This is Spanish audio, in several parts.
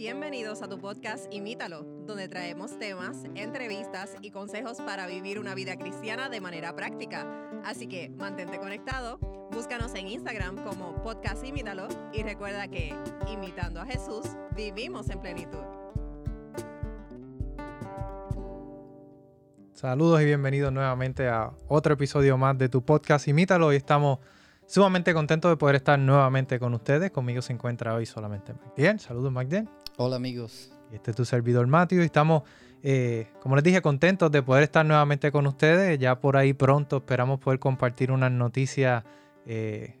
Bienvenidos a tu podcast Imítalo, donde traemos temas, entrevistas y consejos para vivir una vida cristiana de manera práctica. Así que mantente conectado, búscanos en Instagram como podcast Imítalo y recuerda que, imitando a Jesús, vivimos en plenitud. Saludos y bienvenidos nuevamente a otro episodio más de tu podcast Imítalo. Y estamos sumamente contentos de poder estar nuevamente con ustedes. Conmigo se encuentra hoy solamente Magdiel. Saludos, Magdiel. Hola, amigos. Este es tu servidor, Matthew. Y estamos, eh, como les dije, contentos de poder estar nuevamente con ustedes. Ya por ahí pronto esperamos poder compartir unas noticias eh,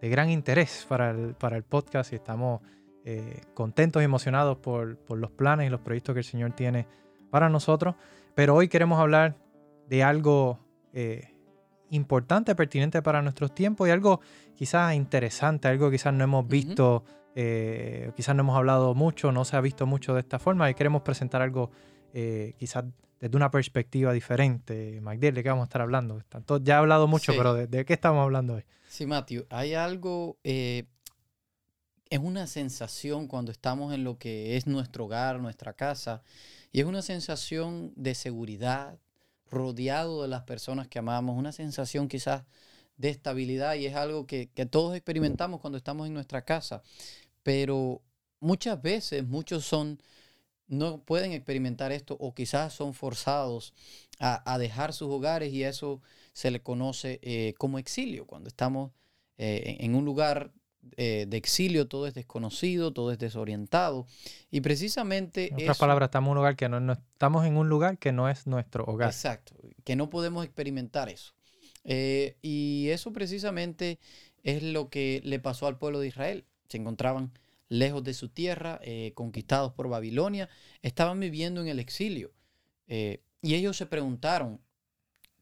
de gran interés para el, para el podcast. Y estamos eh, contentos y emocionados por, por los planes y los proyectos que el Señor tiene para nosotros. Pero hoy queremos hablar de algo eh, importante, pertinente para nuestros tiempos y algo quizás interesante, algo que quizás no hemos visto, eh, quizás no hemos hablado mucho, no se ha visto mucho de esta forma y queremos presentar algo eh, quizás desde una perspectiva diferente. Magdiel, ¿de qué vamos a estar hablando? Tanto, ya he hablado mucho, Sí. pero ¿de, de qué estamos hablando hoy? Sí, Matthew, hay algo, eh, es una sensación cuando estamos en lo que es nuestro hogar, nuestra casa, y es una sensación de seguridad, rodeado de las personas que amamos, una sensación quizás de estabilidad, y es algo que, que todos experimentamos cuando estamos en nuestra casa, pero muchas veces muchos son, no pueden experimentar esto o quizás son forzados a, a dejar sus hogares y eso se le conoce eh, como exilio. Cuando estamos eh, en un lugar eh, de exilio, todo es desconocido, todo es desorientado. Y precisamente En otras eso- palabras, estamos en un lugar que no, no- estamos en un lugar que no es nuestro hogar. Exacto, que no podemos experimentar eso. Eh, y eso precisamente es lo que le pasó al pueblo de Israel. Se encontraban lejos de su tierra, eh, conquistados por Babilonia, estaban viviendo en el exilio. Eh, y ellos se preguntaron,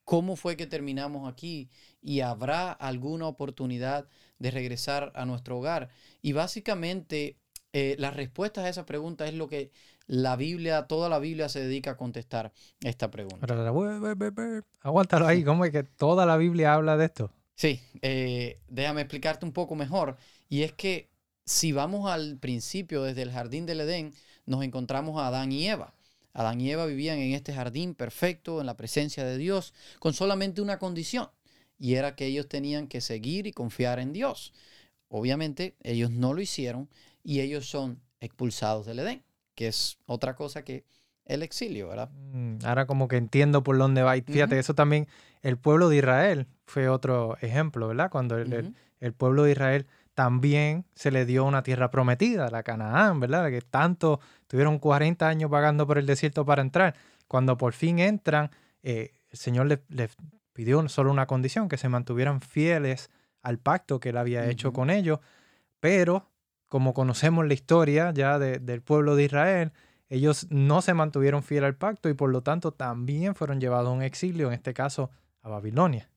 ¿cómo fue que terminamos aquí? ¿Y habrá alguna oportunidad de regresar a nuestro hogar? Y básicamente eh, la respuesta a esa pregunta es lo que la Biblia, toda la Biblia se dedica a contestar esta pregunta. Aguántalo ahí, ¿cómo es que toda la Biblia habla de esto? Sí, eh, déjame explicarte un poco mejor. Y es que si vamos al principio, desde el jardín del Edén, nos encontramos a Adán y Eva. Adán y Eva vivían en este jardín perfecto, en la presencia de Dios, con solamente una condición, y era que ellos tenían que seguir y confiar en Dios. Obviamente, ellos no lo hicieron y ellos son expulsados del Edén, que es otra cosa que el exilio, ¿verdad? Mm, Ahora como que entiendo por dónde va. Y fíjate, eso también, el pueblo de Israel fue otro ejemplo, ¿verdad? Cuando el, el- Ujú. el pueblo de Israel también se le dio una tierra prometida, la Canaán, ¿verdad? Que tanto tuvieron 40 años vagando por el desierto para entrar. Cuando por fin entran, eh, el Señor les, les pidió solo una condición, que se mantuvieran fieles al pacto que él había hecho con ellos, pero como conocemos la historia ya de- del pueblo de Israel, ellos no se mantuvieron fieles al pacto y por lo tanto también fueron llevados a un exilio, en este caso a Babilonia.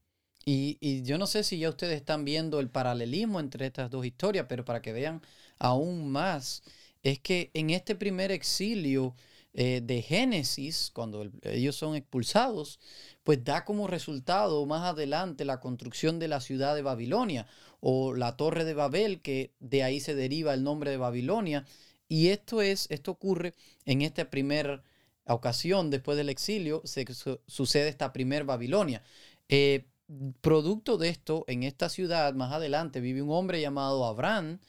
Y, y yo no sé si ya ustedes están viendo el paralelismo entre estas dos historias, pero para que vean aún más, es que en este primer exilio eh, de Génesis, cuando el- ellos son expulsados, pues da como resultado más adelante la construcción de la ciudad de Babilonia o la torre de Babel, que de ahí se deriva el nombre de Babilonia. Y esto es, esto ocurre en esta primera ocasión después del exilio, se su- sucede esta primer Babilonia. Eh, producto de esto, en esta ciudad más adelante vive un hombre llamado Abraham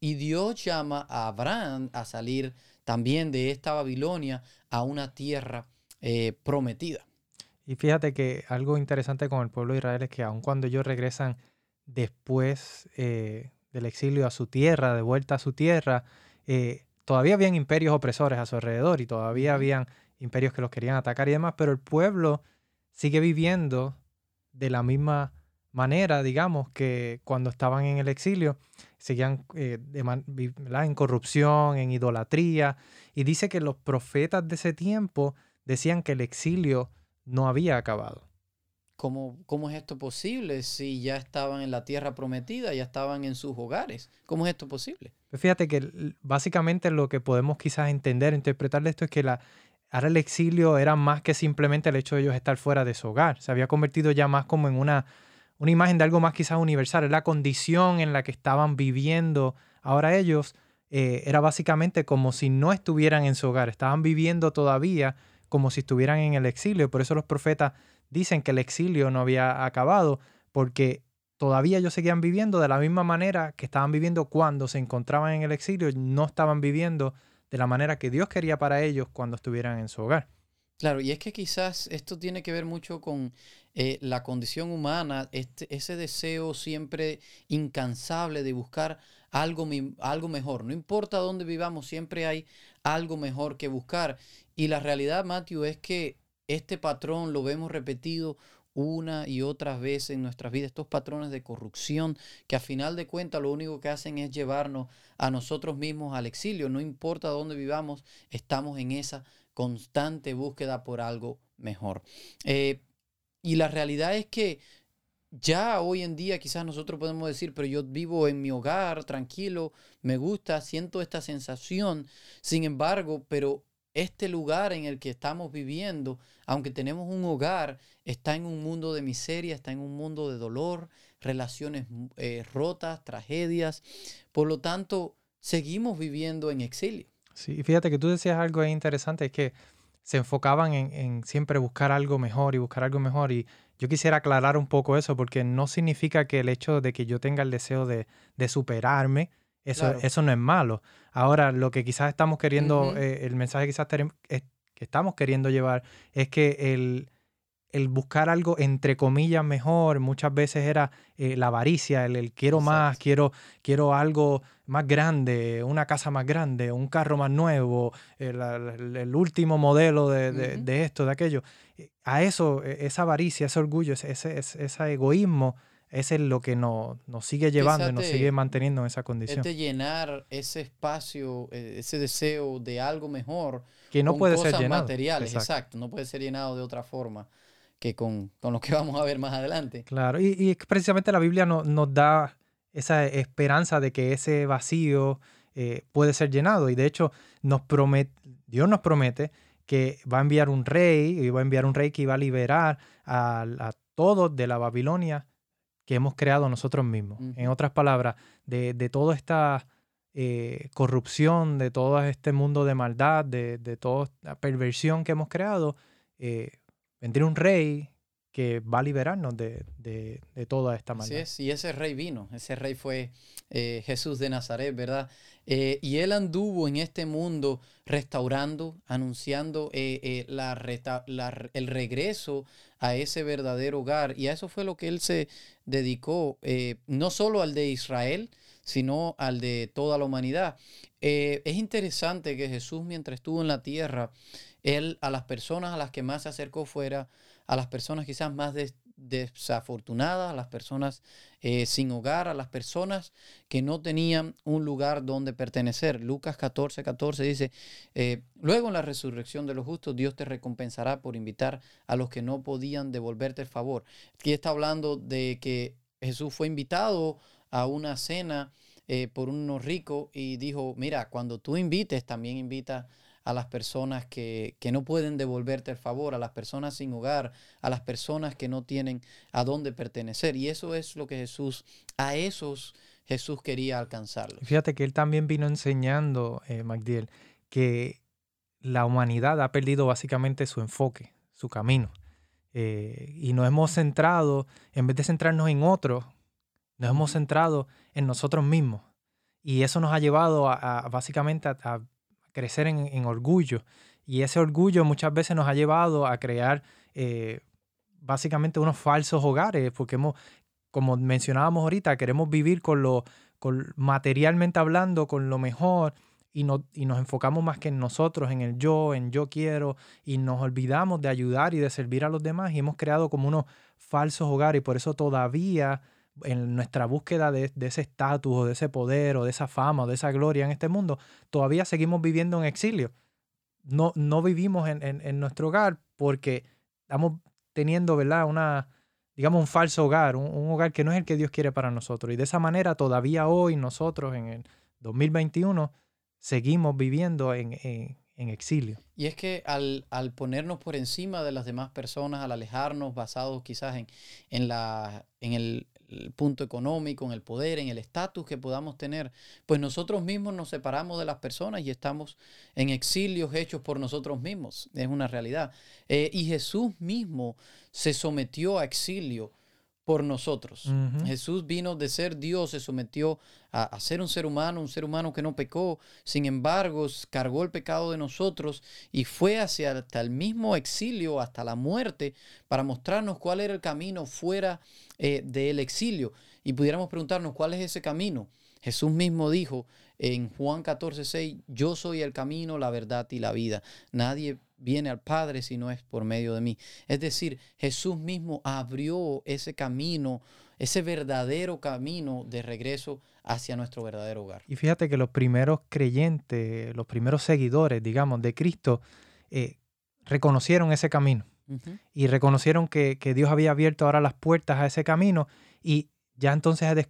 y Dios llama a Abraham a salir también de esta Babilonia a una tierra eh, prometida. Y fíjate que algo interesante con el pueblo de Israel es que aun cuando ellos regresan después eh, del exilio a su tierra, de vuelta a su tierra, eh, todavía habían imperios opresores a su alrededor y todavía habían imperios que los querían atacar y demás, pero el pueblo sigue viviendo de la misma manera, digamos, que cuando estaban en el exilio, seguían eh, en corrupción, en idolatría, y dice que los profetas de ese tiempo decían que el exilio no había acabado. ¿Cómo, ¿Cómo es esto posible si ya estaban en la tierra prometida, ya estaban en sus hogares? ¿Cómo es esto posible? Pues fíjate que básicamente lo que podemos quizás entender, interpretar de esto es que la, ahora el exilio era más que simplemente el hecho de ellos estar fuera de su hogar. Se había convertido ya más como en una, una imagen de algo más quizás universal. Es la condición en la que estaban viviendo ahora ellos eh, era básicamente como si no estuvieran en su hogar, estaban viviendo todavía como si estuvieran en el exilio. Por eso los profetas dicen que el exilio no había acabado, porque todavía ellos seguían viviendo de la misma manera que estaban viviendo cuando se encontraban en el exilio, no estaban viviendo de la manera que Dios quería para ellos cuando estuvieran en su hogar. Claro, y es que quizás esto tiene que ver mucho con eh, la condición humana, este, ese deseo siempre incansable de buscar algo, algo mejor. No importa dónde vivamos, siempre hay algo mejor que buscar. Y la realidad, Matthew, es que este patrón lo vemos repetido una y otras veces en nuestras vidas, estos patrones de corrupción que a final de cuentas lo único que hacen es llevarnos a nosotros mismos al exilio. No importa dónde vivamos, estamos en esa constante búsqueda por algo mejor. Eh, y la realidad es que ya hoy en día quizás nosotros podemos decir, pero yo vivo en mi hogar tranquilo, me gusta, siento esta sensación. Sin embargo, pero este lugar en el que estamos viviendo, aunque tenemos un hogar, está en un mundo de miseria, está en un mundo de dolor, relaciones eh, rotas, tragedias. Por lo tanto, seguimos viviendo en exilio. Sí, fíjate que tú decías algo interesante, es que se enfocaban en, siempre buscar algo mejor y buscar algo mejor. Y yo quisiera aclarar un poco eso, porque no significa que el hecho de que yo tenga el deseo de, superarme, eso, eso no es malo. Ahora, lo que quizás estamos queriendo, eh, el mensaje quizás que estamos queriendo llevar es que el, el buscar algo entre comillas mejor muchas veces era eh, la avaricia, el, quiero más, quiero, quiero algo más grande, una casa más grande, un carro más nuevo, el, último modelo de, esto, de aquello. A eso, e, esa avaricia, ese orgullo, ese, ese, egoísmo, es lo que nos, sigue llevando y nos sigue manteniendo en esa condición. Es de llenar ese espacio, e, ese deseo de algo mejor. Que no puede ser llenado. materiales, exacto. no puede ser llenado de otra forma que con, lo que vamos a ver más adelante. Claro, y, precisamente la Biblia nos da esa esperanza de que ese vacío eh, puede ser llenado. Y de hecho, nos promete, Dios nos promete que va a enviar un rey, y va a enviar un rey que iba a liberar a, todos de la Babilonia que hemos creado nosotros mismos. En otras palabras, de, toda esta eh, corrupción, de todo este mundo de maldad, de, de toda la perversión que hemos creado, eh, vendría un rey que va a liberarnos de, toda esta maldad. es, y ese rey vino, ese rey fue eh, Jesús de Nazaret, ¿verdad? Eh, y él anduvo en este mundo restaurando, anunciando eh, el regreso a ese verdadero hogar. Y a eso fue lo que él se dedicó, no solo al de Israel, sino al de toda la humanidad. es interesante que Jesús, mientras estuvo en la tierra, él a las personas a las que más se acercó fuera, a las personas quizás más desafortunadas, a las personas eh, sin hogar, a las personas que no tenían un lugar donde pertenecer. Lucas 14, 14 dice, eh, luego en la resurrección de los justos, Dios te recompensará por invitar a los que no podían devolverte el favor. Aquí está hablando de que Jesús fue invitado a una cena eh, por unos ricos y dijo, mira, cuando tú invites, también invita a las personas que, no pueden devolverte el favor, a las personas sin hogar, a las personas que no tienen a dónde pertenecer. Y eso es lo que Jesús, a esos Jesús quería alcanzarlos. Fíjate que él también vino enseñando, eh, Magdiel, que la humanidad ha perdido básicamente su enfoque, su camino. Eh, y nos hemos centrado, en vez de centrarnos en otros, nos hemos centrado en nosotros mismos. Y eso nos ha llevado a, básicamente a, crecer en, orgullo. Y ese orgullo muchas veces nos ha llevado a crear eh, básicamente unos falsos hogares, porque hemos, como mencionábamos ahorita, queremos vivir con lo, materialmente hablando, con lo mejor, y, no, y nos enfocamos más que en nosotros, en el yo, en yo quiero, y nos olvidamos de ayudar y de servir a los demás, y hemos creado como unos falsos hogares, y por eso todavía en nuestra búsqueda de, ese estatus o de ese poder o de esa fama o de esa gloria en este mundo, todavía seguimos viviendo en exilio. No, no vivimos en, nuestro hogar porque estamos teniendo, ¿verdad? Una, digamos, un falso hogar, un, hogar que no es el que Dios quiere para nosotros. Y de esa manera todavía hoy nosotros en el 2021 seguimos viviendo en, exilio. Y es que al, ponernos por encima de las demás personas, al alejarnos basados quizás en, en, la, en el, el punto económico, en el poder, en el estatus que podamos tener, pues nosotros mismos nos separamos de las personas y estamos en exilios hechos por nosotros mismos. Es una realidad. Eh, y Jesús mismo se sometió a exilio por nosotros. Jesús vino de ser Dios, se sometió a, ser un ser humano, un ser humano que no pecó, sin embargo, cargó el pecado de nosotros y fue hacia hasta el mismo exilio, hasta la muerte, para mostrarnos cuál era el camino fuera eh, del exilio. Y pudiéramos preguntarnos cuál es ese camino. Jesús mismo dijo en Juan 14, 6, yo soy el camino, la verdad y la vida. Nadie viene al Padre si no es por medio de mí. Es decir, Jesús mismo abrió ese camino, ese verdadero camino de regreso hacia nuestro verdadero hogar. Y fíjate que los primeros creyentes, los primeros seguidores, digamos, de Cristo, eh, reconocieron ese camino. Y reconocieron que, Dios había abierto ahora las puertas a ese camino y ya entonces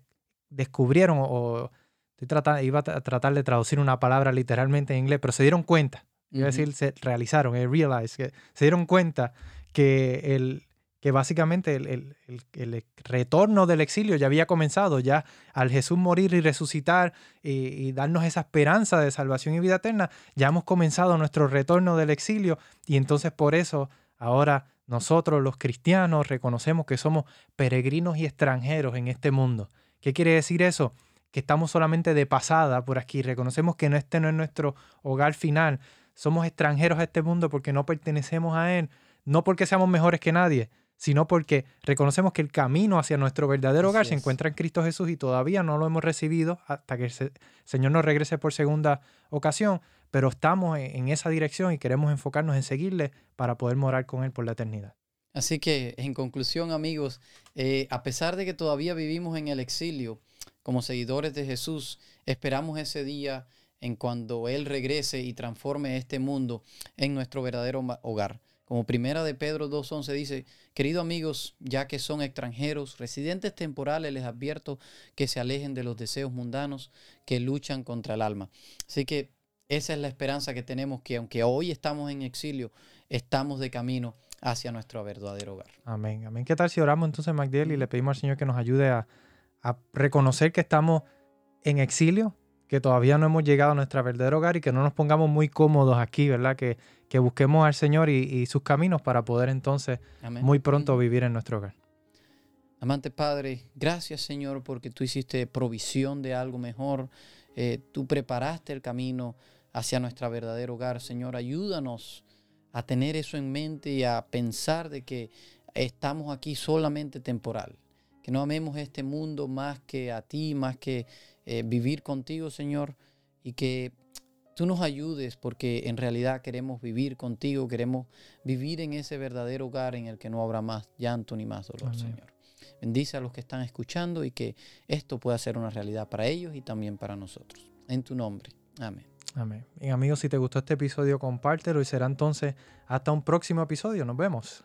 descubrieron, o, estoy iba a tratar de traducir una palabra literalmente en inglés, pero se dieron cuenta Iba a decir, se realizaron, eh, realize, que se dieron cuenta que, el, que básicamente el, el, retorno del exilio ya había comenzado, ya al Jesús morir y resucitar y, darnos esa esperanza de salvación y vida eterna, ya hemos comenzado nuestro retorno del exilio y entonces por eso ahora nosotros los cristianos reconocemos que somos peregrinos y extranjeros en este mundo. ¿Qué quiere decir eso? Que estamos solamente de pasada por aquí, reconocemos que este no es nuestro hogar final, somos extranjeros a este mundo porque no pertenecemos a Él, no porque seamos mejores que nadie, sino porque reconocemos que el camino hacia nuestro verdadero hogar se encuentra en Cristo Jesús y todavía no lo hemos recibido hasta que el Señor nos regrese por segunda ocasión, pero estamos en esa dirección y queremos enfocarnos en seguirle para poder morar con Él por la eternidad. Así que, en conclusión, amigos, eh, a pesar de que todavía vivimos en el exilio, como seguidores de Jesús, esperamos ese día en cuando Él regrese y transforme este mundo en nuestro verdadero hogar. Como primera de Pedro 2.11 dice, queridos amigos, ya que son extranjeros, residentes temporales, les advierto que se alejen de los deseos mundanos que luchan contra el alma. Así que esa es la esperanza que tenemos, que aunque hoy estamos en exilio, estamos de camino hacia nuestro verdadero hogar. Amén, amén. ¿Qué tal si oramos entonces, Magdiel, y le pedimos al Señor que nos ayude a, a reconocer que estamos en exilio, que todavía no hemos llegado a nuestro verdadero hogar y que no nos pongamos muy cómodos aquí, ¿verdad? Que, que busquemos al Señor y, sus caminos para poder entonces muy pronto vivir en nuestro hogar. Amante Padre, gracias Señor porque tú hiciste provisión de algo mejor, eh, tú preparaste el camino hacia nuestro verdadero hogar. Señor, ayúdanos a tener eso en mente y a pensar de que estamos aquí solamente temporal, que no amemos este mundo más que a ti, más que eh, vivir contigo, Señor, y que tú nos ayudes porque en realidad queremos vivir contigo, queremos vivir en ese verdadero hogar en el que no habrá más llanto ni más dolor, Señor. Bendice a los que están escuchando y que esto pueda ser una realidad para ellos y también para nosotros. En tu nombre. Amén. Amén. Y amigos, si te gustó este episodio, compártelo y será entonces hasta un próximo episodio. Nos vemos.